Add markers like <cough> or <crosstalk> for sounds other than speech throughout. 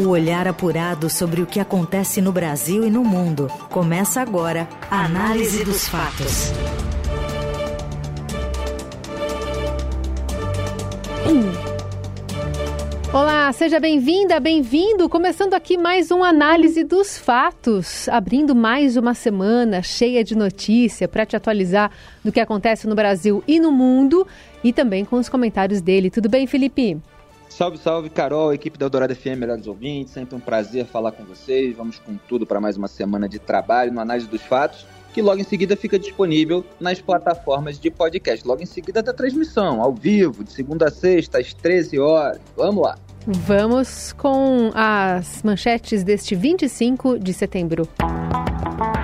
O olhar apurado sobre o que acontece no Brasil e no mundo. Começa agora a Análise dos Fatos. Olá, seja bem-vinda, bem-vindo. Começando aqui mais uma análise dos fatos, abrindo mais uma semana cheia de notícia para te atualizar do que acontece no Brasil e no mundo e também com os comentários dele. Tudo bem, Felipe? Salve, salve, Carol, equipe da Eldorado FM, melhores ouvintes. Sempre um prazer falar com vocês. Vamos com tudo para mais uma semana de trabalho no Análise dos Fatos, que logo em seguida fica disponível nas plataformas de podcast. Logo em seguida da transmissão, ao vivo, de segunda a sexta, às 13 horas. Vamos lá. Vamos com as manchetes deste 25 de setembro.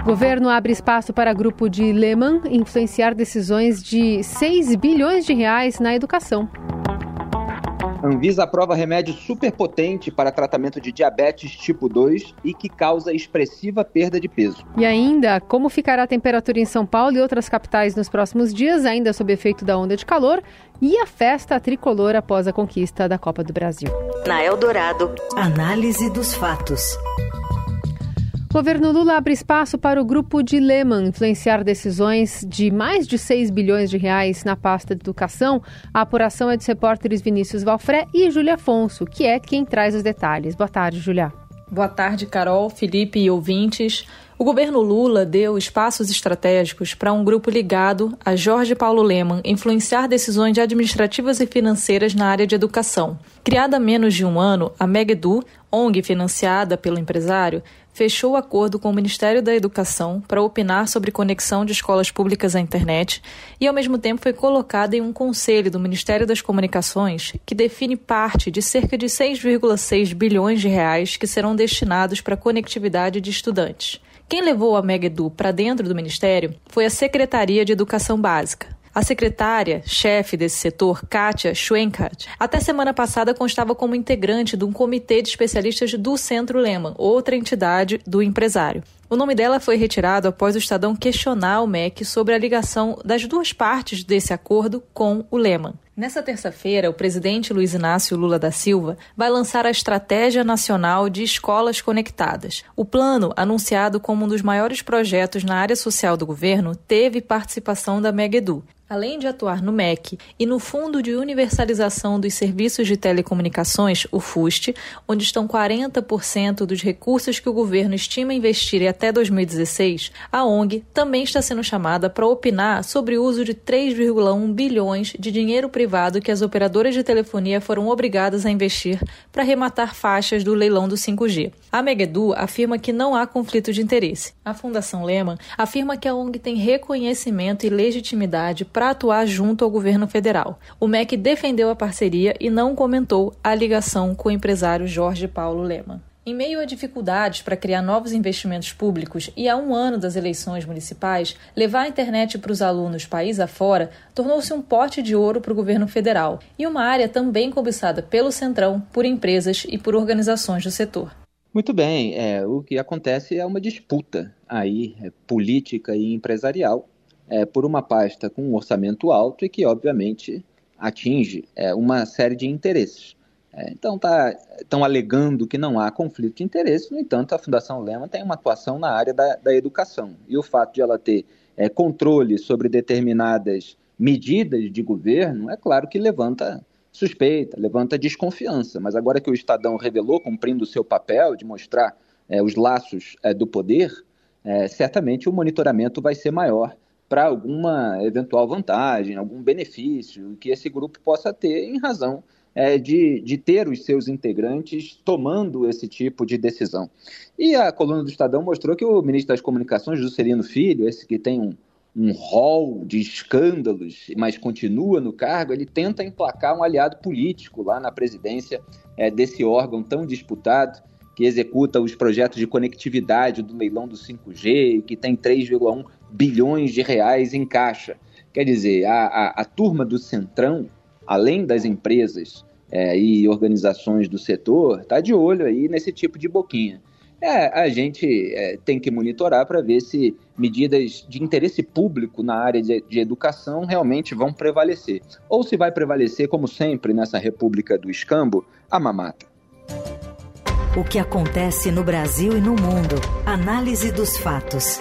Governo abre espaço para grupo de Lehman influenciar decisões de 6 bilhões de reais na educação. Anvisa aprova remédio superpotente para tratamento de diabetes tipo 2 e que causa expressiva perda de peso. E ainda, como ficará a temperatura em São Paulo e outras capitais nos próximos dias, ainda sob efeito da onda de calor, e a festa tricolor após a conquista da Copa do Brasil. Na Eldorado, análise dos fatos. Governo Lula abre espaço para o grupo de Lehman influenciar decisões de mais de 6 bilhões de reais na pasta de educação. A apuração é dos repórteres Vinícius Valfré e Júlia Afonso, que é quem traz os detalhes. Boa tarde, Júlia. Boa tarde, Carol, Felipe e ouvintes. O governo Lula deu espaços estratégicos para um grupo ligado a Jorge Paulo Leman influenciar decisões administrativas e financeiras na área de educação. Criada há menos de um ano, a Megedu, ONG financiada pelo empresário, fechou acordo com o Ministério da Educação para opinar sobre conexão de escolas públicas à internet e, ao mesmo tempo, foi colocada em um conselho do Ministério das Comunicações que define parte de cerca de 6,6 bilhões de reais que serão destinados para a conectividade de estudantes. Quem levou a Megedu para dentro do Ministério foi a Secretaria de Educação Básica. A secretária, chefe desse setor, Kátia Schwenkart, até semana passada constava como integrante de um comitê de especialistas do Centro Lehman, outra entidade do empresário. O nome dela foi retirado após o Estadão questionar o MEC sobre a ligação das duas partes desse acordo com o Lehman. Nessa terça-feira, o presidente Luiz Inácio Lula da Silva vai lançar a Estratégia Nacional de Escolas Conectadas. O plano, anunciado como um dos maiores projetos na área social do governo, teve participação da Megedu, Além de atuar no MEC e no Fundo de Universalização dos Serviços de Telecomunicações, o FUST, onde estão 40% dos recursos que o governo estima investir até 2016, a ONG também está sendo chamada para opinar sobre o uso de 3,1 bilhões de dinheiro privado que as operadoras de telefonia foram obrigadas a investir para rematar faixas do leilão do 5G. A Megedu afirma que não há conflito de interesse. A Fundação Lehman afirma que a ONG tem reconhecimento e legitimidade para atuar junto ao governo federal. O MEC defendeu a parceria e não comentou a ligação com o empresário Jorge Paulo Lema. Em meio a dificuldades para criar novos investimentos públicos e a um ano das eleições municipais, levar a internet para os alunos país afora tornou-se um pote de ouro para o governo federal e uma área também cobiçada pelo Centrão, por empresas e por organizações do setor. Muito bem, é, o que acontece é uma disputa aí é, política e empresarial é, por uma pasta com um orçamento alto e que, obviamente, atinge é, uma série de interesses. É, então, tá, estão alegando que não há conflito de interesse, no entanto, a Fundação Lema tem uma atuação na área da, da educação. E o fato de ela ter é, controle sobre determinadas medidas de governo, é claro que levanta suspeita, levanta desconfiança. Mas agora que o Estadão revelou, cumprindo o seu papel de mostrar é, os laços é, do poder, certamente o monitoramento vai ser maior para alguma eventual vantagem, algum benefício que esse grupo possa ter em razão é, de, de ter os seus integrantes tomando esse tipo de decisão. E a coluna do Estadão mostrou que o ministro das Comunicações, Juscelino Filho, esse que tem um, um rol de escândalos, mas continua no cargo, ele tenta emplacar um aliado político lá na presidência é, desse órgão tão disputado, que executa os projetos de conectividade do leilão do 5G, que tem 3,1 bilhões de reais em caixa. Quer dizer, a, a, a turma do Centrão, além das empresas é, e organizações do setor, está de olho aí nesse tipo de boquinha. É, a gente é, tem que monitorar para ver se medidas de interesse público na área de, de, educação realmente vão prevalecer. Ou se vai prevalecer, como sempre nessa República do Escambo, a mamata. O que acontece no Brasil e no mundo. Análise dos fatos.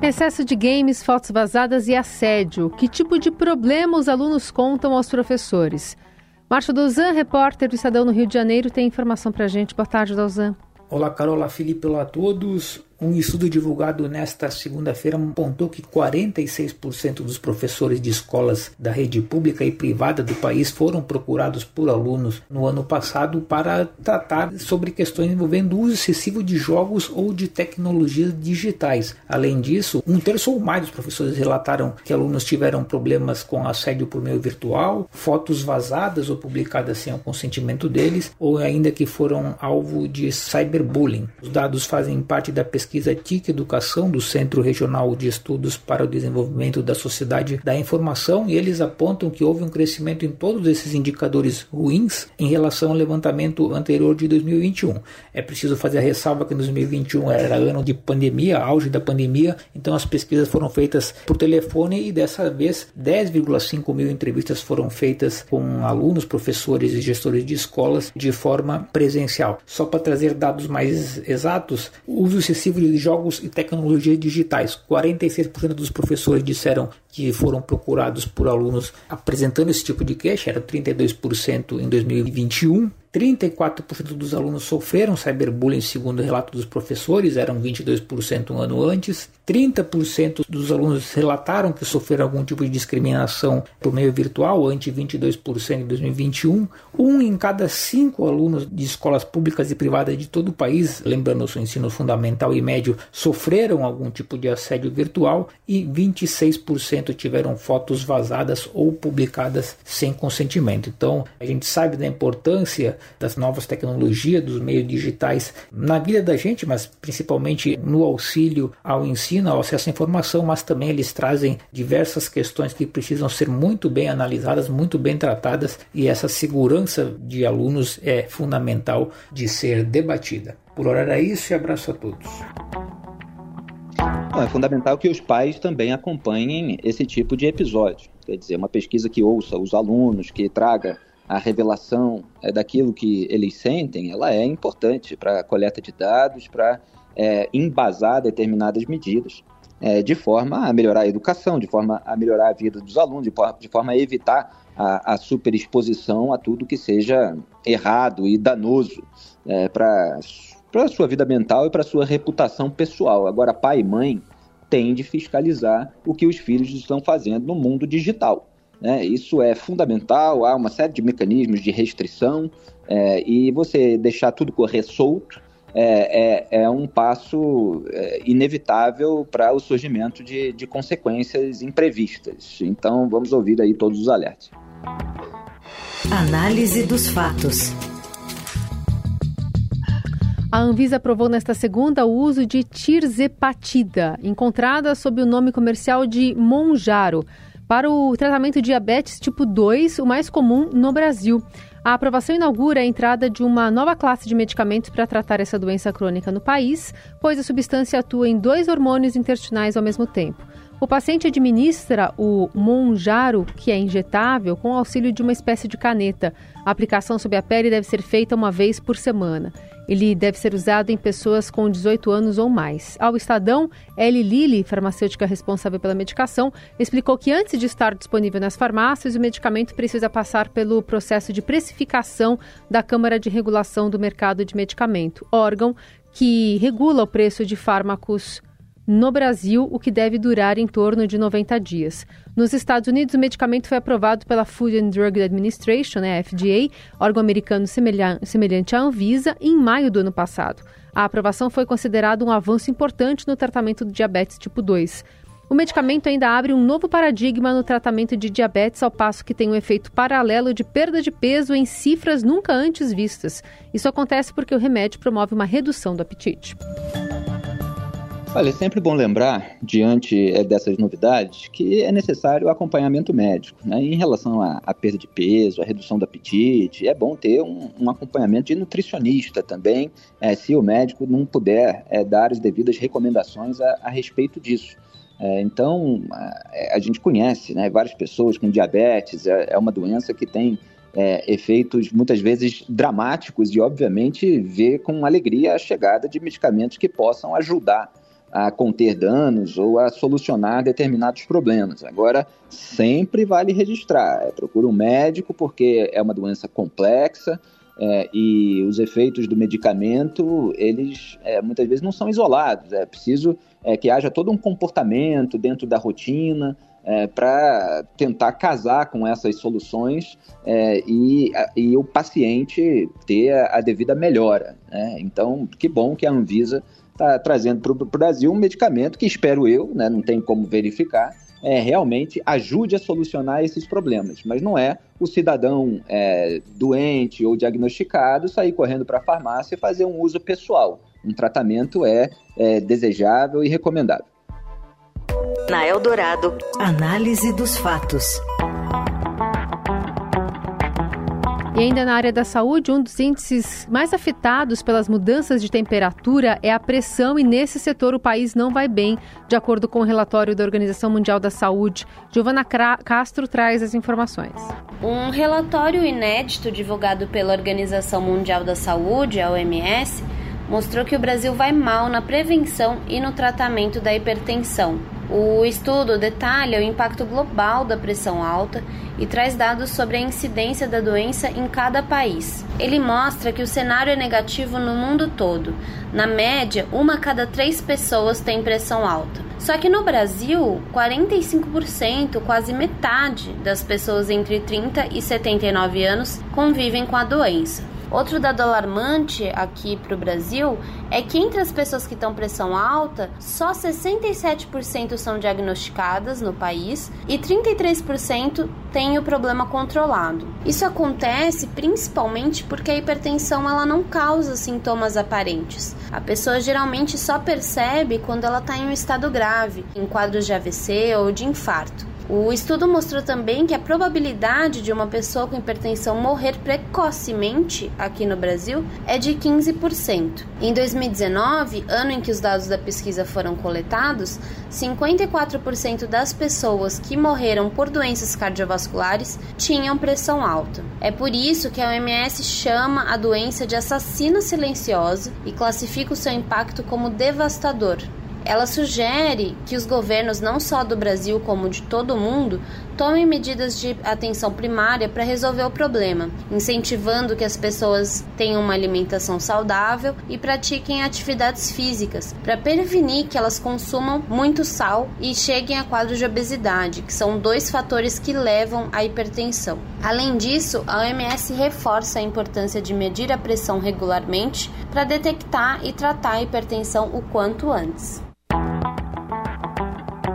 Excesso de games, fotos vazadas e assédio. Que tipo de problema os alunos contam aos professores? Márcio Dozan, repórter do Estadão no Rio de Janeiro, tem informação para a gente. Boa tarde, Dozan. Olá, Carola, Felipe, olá a todos. Um estudo divulgado nesta segunda-feira apontou que 46% dos professores de escolas da rede pública e privada do país foram procurados por alunos no ano passado para tratar sobre questões envolvendo o uso excessivo de jogos ou de tecnologias digitais. Além disso, um terço ou mais dos professores relataram que alunos tiveram problemas com assédio por meio virtual, fotos vazadas ou publicadas sem o consentimento deles, ou ainda que foram alvo de cyberbullying. Os dados fazem parte da pesquisa pesquisa TIC Educação do Centro Regional de Estudos para o Desenvolvimento da Sociedade da Informação e eles apontam que houve um crescimento em todos esses indicadores ruins em relação ao levantamento anterior de 2021. É preciso fazer a ressalva que 2021 era ano de pandemia, auge da pandemia, então as pesquisas foram feitas por telefone e dessa vez 10,5 mil entrevistas foram feitas com alunos, professores e gestores de escolas de forma presencial. Só para trazer dados mais exatos, o uso excessivo de jogos e tecnologias digitais. 46% dos professores disseram que foram procurados por alunos apresentando esse tipo de queixa, era 32% em 2021. 34% dos alunos sofreram cyberbullying, segundo o relato dos professores, eram 22% um ano antes. 30% dos alunos relataram que sofreram algum tipo de discriminação por meio virtual, ante 22% em 2021. Um em cada cinco alunos de escolas públicas e privadas de todo o país, lembrando o ensino fundamental e médio, sofreram algum tipo de assédio virtual e 26% tiveram fotos vazadas ou publicadas sem consentimento. Então, a gente sabe da importância das novas tecnologias, dos meios digitais na vida da gente, mas principalmente no auxílio ao ensino, ao acesso à informação, mas também eles trazem diversas questões que precisam ser muito bem analisadas, muito bem tratadas e essa segurança de alunos é fundamental de ser debatida. Por hora era isso e abraço a todos. É fundamental que os pais também acompanhem esse tipo de episódio. Quer dizer, uma pesquisa que ouça os alunos, que traga a revelação é, daquilo que eles sentem, ela é importante para a coleta de dados, para é, embasar determinadas medidas, é, de forma a melhorar a educação, de forma a melhorar a vida dos alunos, de, de forma a evitar a, a superexposição a tudo que seja errado e danoso é, para a sua vida mental e para a sua reputação pessoal. Agora, pai e mãe têm de fiscalizar o que os filhos estão fazendo no mundo digital. Né? Isso é fundamental, há uma série de mecanismos de restrição é, e você deixar tudo correr solto é, é, é um passo é, inevitável para o surgimento de, de consequências imprevistas. Então vamos ouvir aí todos os alertas. Análise dos fatos. A Anvisa aprovou nesta segunda o uso de tirzepatida, encontrada sob o nome comercial de Monjaro para o tratamento de diabetes tipo 2, o mais comum no Brasil. A aprovação inaugura a entrada de uma nova classe de medicamentos para tratar essa doença crônica no país, pois a substância atua em dois hormônios intestinais ao mesmo tempo. O paciente administra o Monjaro, que é injetável, com auxílio de uma espécie de caneta. A aplicação sob a pele deve ser feita uma vez por semana. Ele deve ser usado em pessoas com 18 anos ou mais. Ao Estadão, Ellie Lilly, farmacêutica responsável pela medicação, explicou que antes de estar disponível nas farmácias, o medicamento precisa passar pelo processo de precificação da Câmara de Regulação do Mercado de Medicamento, órgão que regula o preço de fármacos no Brasil, o que deve durar em torno de 90 dias. Nos Estados Unidos, o medicamento foi aprovado pela Food and Drug Administration, né, FDA, órgão americano semelhante à Anvisa, em maio do ano passado. A aprovação foi considerada um avanço importante no tratamento do diabetes tipo 2. O medicamento ainda abre um novo paradigma no tratamento de diabetes, ao passo que tem um efeito paralelo de perda de peso em cifras nunca antes vistas. Isso acontece porque o remédio promove uma redução do apetite. Olha, é sempre bom lembrar, diante é, dessas novidades, que é necessário acompanhamento médico. Né? Em relação à, à, perda de peso, à redução do apetite, é bom ter um, um acompanhamento de nutricionista também, é, se o médico não puder é, dar as devidas recomendações a, a respeito disso. É, então, a, a, gente conhece né, várias pessoas com diabetes, é, é uma doença que tem é, efeitos muitas vezes dramáticos e, obviamente, ver com alegria a chegada de medicamentos que possam ajudar a conter danos ou a solucionar determinados problemas. Agora, sempre vale registrar. É, procura um médico porque é uma doença complexa é, e os efeitos do medicamento, eles é, muitas vezes não são isolados. É preciso é, que haja todo um comportamento dentro da rotina é, para tentar casar com essas soluções é, e, e, o paciente ter a, a devida melhora. Né? Então, que bom que a Anvisa está trazendo para o Brasil um medicamento que, espero eu, né, não tem como verificar, é, realmente ajude a solucionar esses problemas. Mas não é o cidadão é, doente ou diagnosticado sair correndo para a farmácia e fazer um uso pessoal. Um tratamento é, é desejável e recomendável. Na Eldorado, análise dos fatos. E ainda na área da saúde, um dos índices mais afetados pelas mudanças de temperatura é a pressão, e nesse setor o país não vai bem, de acordo com o relatório da Organização Mundial da Saúde. Giovana Castro traz as informações. Um relatório inédito divulgado pela Organização Mundial da Saúde, a OMS, mostrou que o Brasil vai mal na prevenção e no tratamento da hipertensão. O estudo detalha o impacto global da pressão alta e traz dados sobre a incidência da doença em cada país. Ele mostra que o cenário é negativo no mundo todo. Na média, uma a cada três pessoas tem pressão alta. Só que no Brasil, 45%, quase metade das pessoas entre 30 e 79 anos convivem com a doença. Outro dado alarmante aqui para o Brasil é que entre as pessoas que estão pressão alta, só 67% são diagnosticadas no país e 33% têm o problema controlado. Isso acontece principalmente porque a hipertensão ela não causa sintomas aparentes. A pessoa geralmente só percebe quando ela está em um estado grave, em quadros de AVC ou de infarto. O estudo mostrou também que a probabilidade de uma pessoa com hipertensão morrer precocemente aqui no Brasil é de 15%. Em 2019, ano em que os dados da pesquisa foram coletados, 54% das pessoas que morreram por doenças cardiovasculares tinham pressão alta. É por isso que a OMS chama a doença de assassino silencioso e classifica o seu impacto como devastador. Ela sugere que os governos, não só do Brasil como de todo o mundo, tomem medidas de atenção primária para resolver o problema, incentivando que as pessoas tenham uma alimentação saudável e pratiquem atividades físicas, para prevenir que elas consumam muito sal e cheguem a quadros de obesidade, que são dois fatores que levam à hipertensão. Além disso, a OMS reforça a importância de medir a pressão regularmente para detectar e tratar a hipertensão o quanto antes.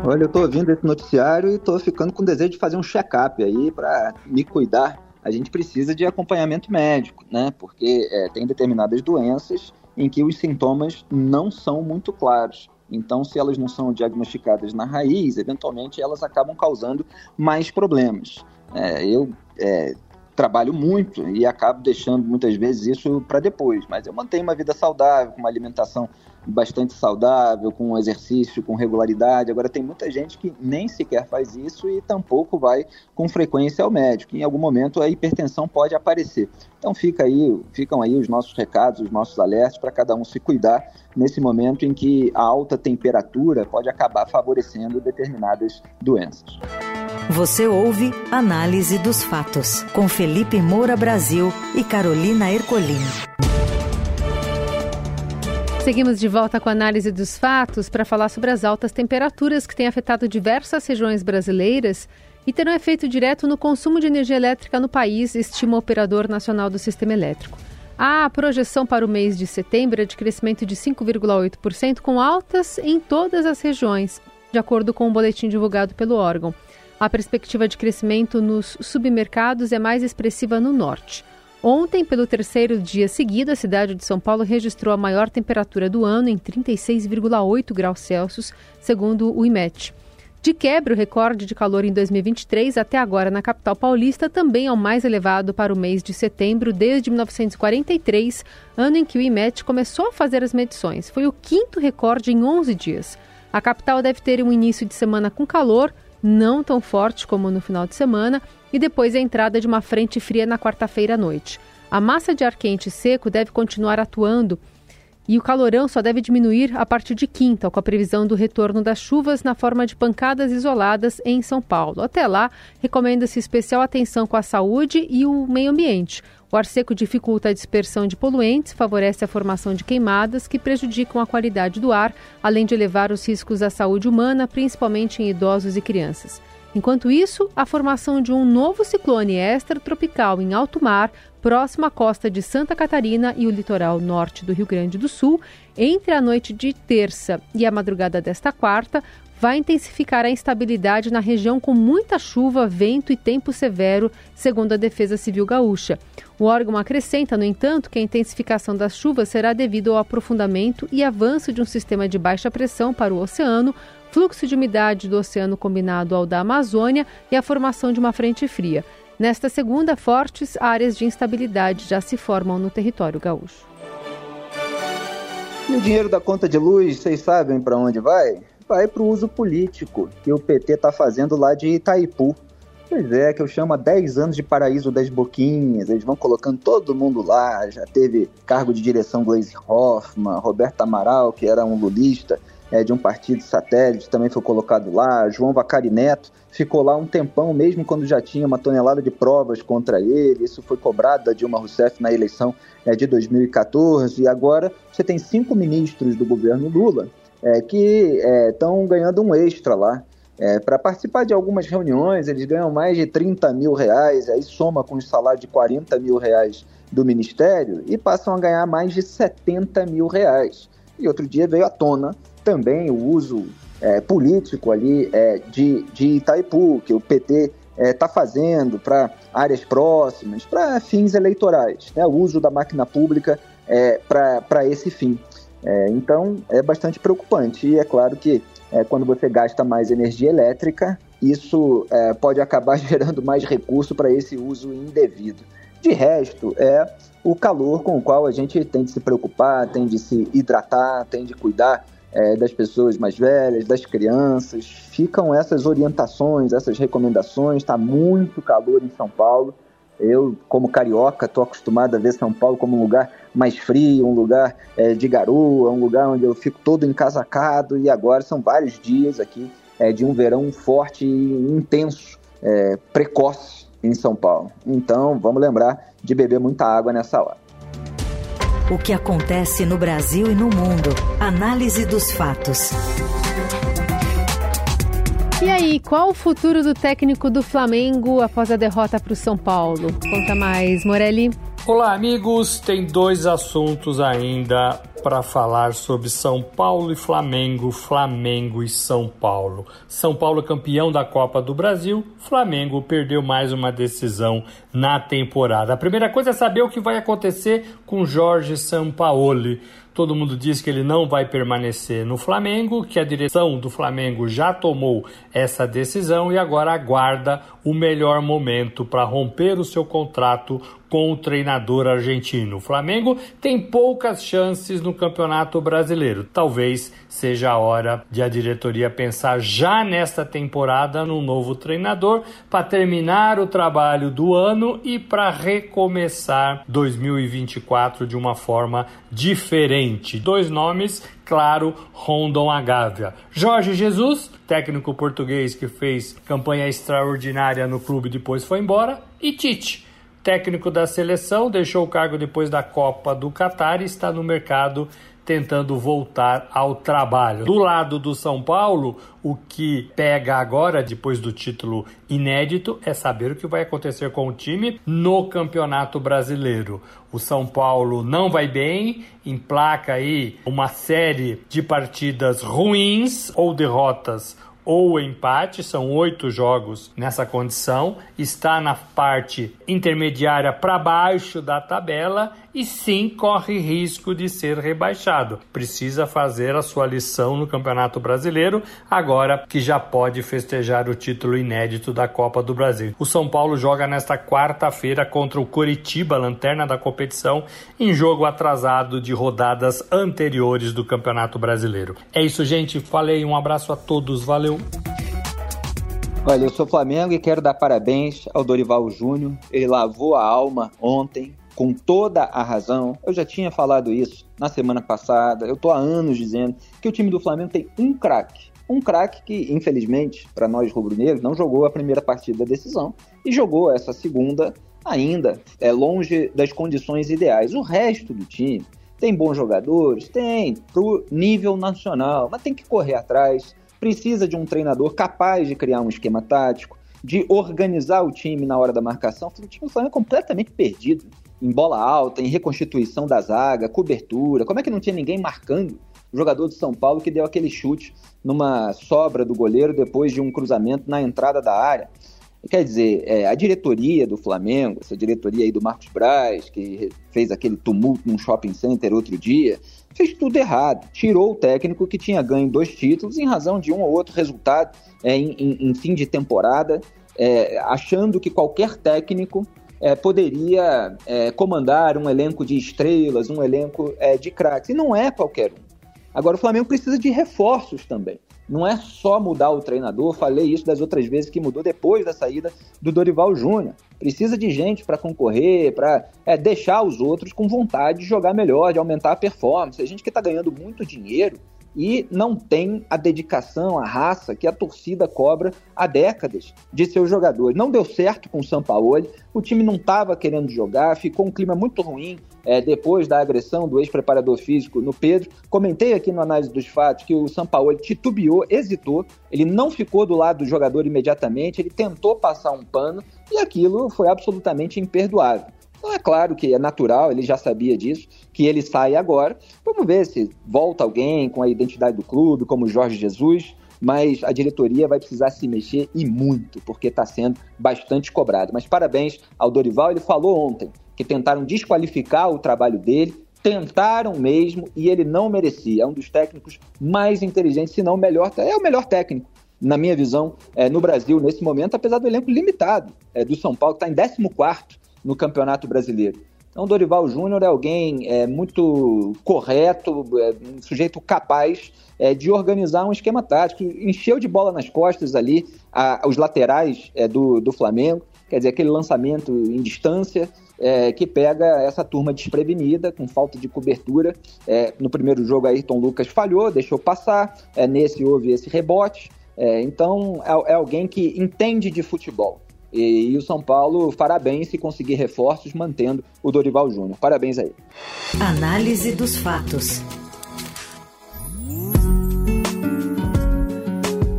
Olha, eu tô ouvindo esse noticiário e tô ficando com desejo de fazer um check-up aí para me cuidar. A gente precisa de acompanhamento médico, né? Porque é, tem determinadas doenças em que os sintomas não são muito claros. Então, se elas não são diagnosticadas na raiz, eventualmente elas acabam causando mais problemas. É, eu é, trabalho muito e acabo deixando muitas vezes isso para depois, mas eu mantenho uma vida saudável, com uma alimentação bastante saudável, com exercício, com regularidade. Agora, tem muita gente que nem sequer faz isso e tampouco vai com frequência ao médico. Em algum momento, a hipertensão pode aparecer. Então, fica aí, ficam aí os nossos recados, os nossos alertas para cada um se cuidar nesse momento em que a alta temperatura pode acabar favorecendo determinadas doenças. Você ouve Análise dos Fatos, com Felipe Moura Brasil e Carolina Ercolim. Seguimos de volta com a análise dos fatos para falar sobre as altas temperaturas que têm afetado diversas regiões brasileiras e terão efeito direto no consumo de energia elétrica no país, estima o Operador Nacional do Sistema Elétrico. A projeção para o mês de setembro é de crescimento de 5,8%, com altas em todas as regiões, de acordo com o um boletim divulgado pelo órgão. A perspectiva de crescimento nos submercados é mais expressiva no norte. Ontem, pelo terceiro dia seguido, a cidade de São Paulo registrou a maior temperatura do ano em 36,8 graus Celsius, segundo o IMET. De quebra, o recorde de calor em 2023 até agora na capital paulista também é o mais elevado para o mês de setembro desde 1943, ano em que o IMET começou a fazer as medições. Foi o quinto recorde em 11 dias. A capital deve ter um início de semana com calor, não tão forte como no final de semana, e depois a entrada de uma frente fria na quarta-feira à noite. A massa de ar quente seco deve continuar atuando e o calorão só deve diminuir a partir de quinta, com a previsão do retorno das chuvas na forma de pancadas isoladas em São Paulo. Até lá, recomenda-se especial atenção com a saúde e o meio ambiente. O ar seco dificulta a dispersão de poluentes, favorece a formação de queimadas que prejudicam a qualidade do ar, além de elevar os riscos à saúde humana, principalmente em idosos e crianças. Enquanto isso, a formação de um novo ciclone extratropical em alto mar próximo à costa de Santa Catarina e o litoral norte do Rio Grande do Sul, entre a noite de terça e a madrugada desta quarta, vai intensificar a instabilidade na região com muita chuva, vento e tempo severo, segundo a Defesa Civil Gaúcha. O órgão acrescenta, no entanto, que a intensificação das chuvas será devido ao aprofundamento e avanço de um sistema de baixa pressão para o oceano, fluxo de umidade do oceano combinado ao da Amazônia e a formação de uma frente fria. Nesta segunda, fortes áreas de instabilidade já se formam no território gaúcho. E o dinheiro da conta de luz, vocês sabem para onde vai? Vai para o uso político que o PT está fazendo lá de Itaipu. Pois é, que eu chamo há 10 anos de paraíso das boquinhas. Eles vão colocando todo mundo lá. Já teve cargo de direção Glaze Hoffman, Roberto Amaral, que era um lulista é, de um partido satélite, também foi colocado lá. João Vacari Neto ficou lá um tempão, mesmo quando já tinha uma tonelada de provas contra ele. Isso foi cobrado da Dilma Rousseff na eleição é, de 2014. E agora você tem cinco ministros do governo Lula é, que estão é, ganhando um extra lá. É, para participar de algumas reuniões, eles ganham mais de 30 mil reais, aí soma com o salário de 40 mil reais do Ministério e passam a ganhar mais de 70 mil reais. E outro dia veio à tona também o uso é, político ali é, de, de Itaipu, que o PT está é, fazendo para áreas próximas, para fins eleitorais, né? o uso da máquina pública é, para esse fim. É, então é bastante preocupante e é claro que é, quando você gasta mais energia elétrica, isso é, pode acabar <laughs> gerando mais recurso para esse uso indevido. De resto, é o calor com o qual a gente tem de se preocupar, tem de se hidratar, tem de cuidar é, das pessoas mais velhas, das crianças. Ficam essas orientações, essas recomendações. Está muito calor em São Paulo. Eu, como carioca, estou acostumado a ver São Paulo como um lugar mais frio, um lugar é, de garoa, um lugar onde eu fico todo encasacado. E agora são vários dias aqui é, de um verão forte e intenso, é, precoce em São Paulo. Então, vamos lembrar de beber muita água nessa hora. O que acontece no Brasil e no mundo. Análise dos fatos. E aí, qual o futuro do técnico do Flamengo após a derrota para o São Paulo? Conta mais, Morelli. Olá, amigos. Tem dois assuntos ainda para falar sobre São Paulo e Flamengo, Flamengo e São Paulo. São Paulo campeão da Copa do Brasil, Flamengo perdeu mais uma decisão na temporada. A primeira coisa é saber o que vai acontecer com Jorge Sampaoli. Todo mundo diz que ele não vai permanecer no Flamengo, que a direção do Flamengo já tomou essa decisão e agora aguarda o melhor momento para romper o seu contrato com o treinador argentino. O Flamengo tem poucas chances no Campeonato Brasileiro. Talvez seja a hora de a diretoria pensar já nesta temporada num novo treinador para terminar o trabalho do ano e para recomeçar 2024 de uma forma diferente. Dois nomes, claro, rondam a Gávea. Jorge Jesus, técnico português que fez campanha extraordinária no clube depois foi embora, e Tite técnico da seleção, deixou o cargo depois da Copa do Catar e está no mercado tentando voltar ao trabalho. Do lado do São Paulo, o que pega agora, depois do título inédito, é saber o que vai acontecer com o time no Campeonato Brasileiro. O São Paulo não vai bem, emplaca aí uma série de partidas ruins ou derrotas ou empate, são oito jogos nessa condição, está na parte intermediária para baixo da tabela e sim corre risco de ser rebaixado. Precisa fazer a sua lição no Campeonato Brasileiro, agora que já pode festejar o título inédito da Copa do Brasil. O São Paulo joga nesta quarta-feira contra o Coritiba, lanterna da competição, em jogo atrasado de rodadas anteriores do Campeonato Brasileiro. É isso, gente. Falei, um abraço a todos, valeu. Olha, eu sou Flamengo e quero dar parabéns ao Dorival Júnior. Ele lavou a alma ontem com toda a razão. Eu já tinha falado isso na semana passada. Eu tô há anos dizendo que o time do Flamengo tem um craque. Um craque que, infelizmente, para nós rubro-negros, não jogou a primeira partida da decisão e jogou essa segunda ainda é longe das condições ideais. O resto do time tem bons jogadores, tem pro nível nacional, mas tem que correr atrás precisa de um treinador capaz de criar um esquema tático, de organizar o time na hora da marcação. O time do Flamengo é completamente perdido em bola alta, em reconstituição da zaga, cobertura. Como é que não tinha ninguém marcando o jogador de São Paulo que deu aquele chute numa sobra do goleiro depois de um cruzamento na entrada da área? Quer dizer, é, a diretoria do Flamengo, essa diretoria aí do Marcos Braz, que fez aquele tumulto num shopping center outro dia, fez tudo errado. Tirou o técnico que tinha ganho dois títulos em razão de um ou outro resultado é, em, em, em, fim de temporada, é, achando que qualquer técnico é, poderia é, comandar um elenco de estrelas, um elenco é, de craques. E não é qualquer um. Agora o Flamengo precisa de reforços também. Não é só mudar o treinador, falei isso das outras vezes que mudou depois da saída do Dorival Júnior. Precisa de gente para concorrer, para é, deixar os outros com vontade de jogar melhor, de aumentar a performance. A gente que está ganhando muito dinheiro e não tem a dedicação, a raça que a torcida cobra há décadas de seus jogadores. Não deu certo com o Sampaoli, o time não estava querendo jogar, ficou um clima muito ruim é, depois da agressão do ex-preparador físico no Pedro. Comentei aqui no análise dos fatos que o Sampaoli titubeou, hesitou, ele não ficou do lado do jogador imediatamente, ele tentou passar um pano e aquilo foi absolutamente imperdoável. Então é claro que é natural, ele já sabia disso, que ele sai agora. Vamos ver se volta alguém com a identidade do clube, como Jorge Jesus, mas a diretoria vai precisar se mexer e muito, porque está sendo bastante cobrado. Mas parabéns ao Dorival, ele falou ontem que tentaram desqualificar o trabalho dele, tentaram mesmo e ele não merecia. É um dos técnicos mais inteligentes, se não o melhor, é o melhor técnico na minha visão, é, no Brasil nesse momento, apesar do elenco limitado é, do São Paulo, que está em 14 no Campeonato Brasileiro. Então, Dorival Júnior é alguém é, muito correto, é, um sujeito capaz é, de organizar um esquema tático. Encheu de bola nas costas ali a, os laterais é, do, do Flamengo, quer dizer, aquele lançamento em distância é, que pega essa turma desprevenida, com falta de cobertura. É, no primeiro jogo, Ayrton Lucas falhou, deixou passar, nesse houve esse rebote. então, é alguém que entende de futebol. E, e, o São Paulo fará bem se conseguir reforços mantendo o Dorival Júnior. Parabéns aí. Análise dos fatos.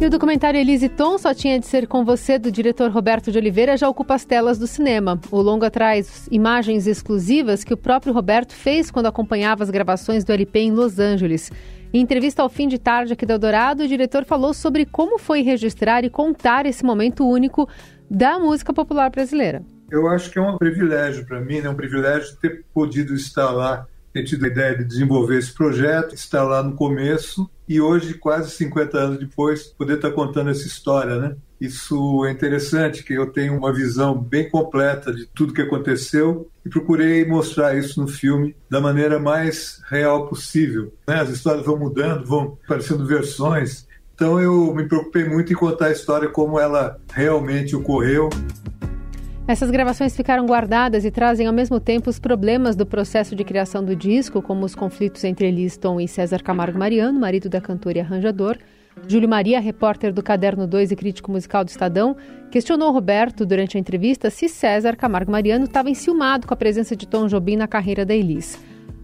E o documentário Elise Tom só tinha de ser com você do diretor Roberto de Oliveira já ocupa as telas do cinema. O longa traz imagens exclusivas que o próprio Roberto fez quando acompanhava as gravações do LP em Los Angeles. Em entrevista ao fim de tarde aqui do Eldorado, o diretor falou sobre como foi registrar e contar esse momento único da música popular brasileira. Eu acho que é um privilégio para mim, é né? um privilégio ter podido estar lá, ter tido a ideia de desenvolver esse projeto, estar lá no começo e hoje, quase 50 anos depois, poder estar contando essa história, né? Isso é interessante, que eu tenho uma visão bem completa de tudo que aconteceu e procurei mostrar isso no filme da maneira mais real possível. Né? As histórias vão mudando, vão aparecendo versões, então eu me preocupei muito em contar a história como ela realmente ocorreu. Essas gravações ficaram guardadas e trazem ao mesmo tempo os problemas do processo de criação do disco, como os conflitos entre Liston e César Camargo Mariano, marido da cantora e arranjador. Júlio Maria, repórter do Caderno 2 e crítico musical do Estadão, questionou Roberto durante a entrevista se César Camargo Mariano estava enciumado com a presença de Tom Jobim na carreira da Elis.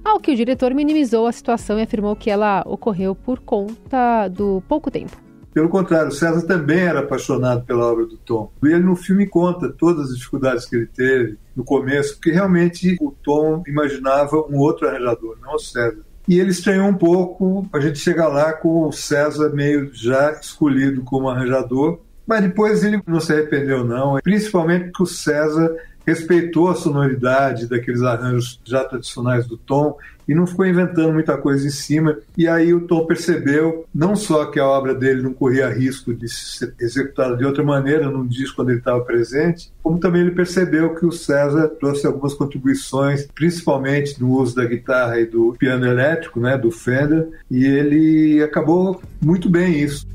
Ao que o diretor minimizou a situação e afirmou que ela ocorreu por conta do pouco tempo. Pelo contrário, César também era apaixonado pela obra do Tom. E ele no filme conta todas as dificuldades que ele teve no começo, porque realmente o Tom imaginava um outro arranjador, não o César. E ele estranhou um pouco a gente chegar lá com o César meio já escolhido como arranjador, mas depois ele não se arrependeu não, principalmente porque o César respeitou a sonoridade daqueles arranjos já tradicionais do Tom e não ficou inventando muita coisa em cima. E aí o Tom percebeu não só que a obra dele não corria risco de ser executada de outra maneira num disco quando ele estava presente, como também ele percebeu que o César trouxe algumas contribuições, principalmente no uso da guitarra e do piano elétrico, né, do Fender, e ele acabou muito bem isso.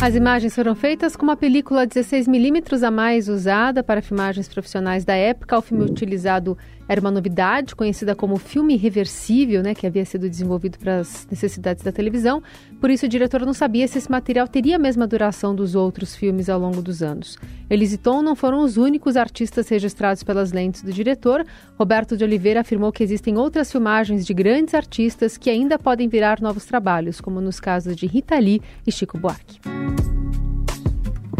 As imagens foram feitas com uma película 16mm a mais usada para filmagens profissionais da época. O filme utilizado era uma novidade, conhecida como filme reversível, né, que havia sido desenvolvido para as necessidades da televisão. Por isso, o diretor não sabia se esse material teria a mesma duração dos outros filmes ao longo dos anos. Elis e Tom não foram os únicos artistas registrados pelas lentes do diretor. Roberto de Oliveira afirmou que existem outras filmagens de grandes artistas que ainda podem virar novos trabalhos, como nos casos de Rita Lee e Chico Buarque.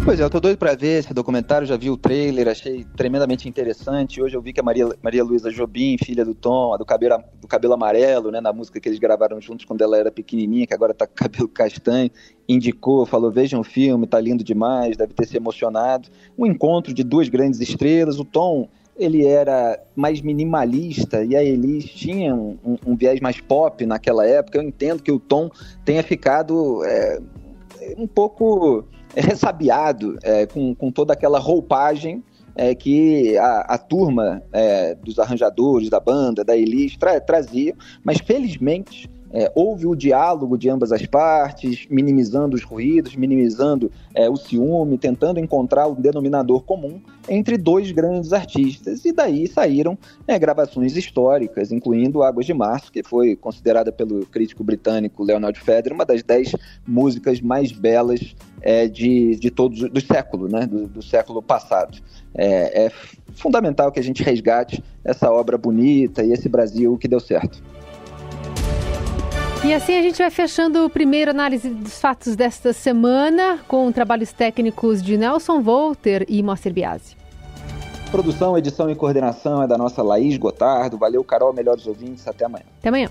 Pois é, eu tô doido para ver esse documentário, já vi o trailer, achei tremendamente interessante. Hoje eu vi que a Maria, Maria Luísa Jobim, filha do Tom, a do cabelo, do cabelo amarelo, né, na música que eles gravaram juntos quando ela era pequenininha, que agora tá com cabelo <laughs> castanho, indicou, falou, vejam o filme, tá lindo demais, deve ter se emocionado. Um encontro de duas grandes estrelas, o Tom ele era mais minimalista e a Elis tinha um, um, um, viés mais pop naquela época. Eu entendo que o Tom tenha ficado é, um pouco <laughs> ressabiado é, com, com toda aquela roupagem é, que a, a turma é, dos arranjadores da banda, da Elis, tra trazia, mas felizmente é, houve o diálogo de ambas as partes, minimizando os ruídos, minimizando é, o ciúme, tentando encontrar um denominador comum entre dois grandes artistas. E daí saíram é, gravações históricas, incluindo Águas de Março, que foi considerada pelo crítico britânico Leonard Feder uma das dez músicas mais belas é, de, de todos do século, né, do, do século passado. É, é fundamental que a gente resgate essa obra bonita e esse Brasil que deu certo. E assim a gente vai fechando o primeiro análise dos fatos desta semana com trabalhos técnicos de Nelson Volter e Moacir Biasi. Produção, edição e coordenação é da nossa Laís Gotardo. Valeu, Carol, melhores ouvintes. Até amanhã. Até amanhã.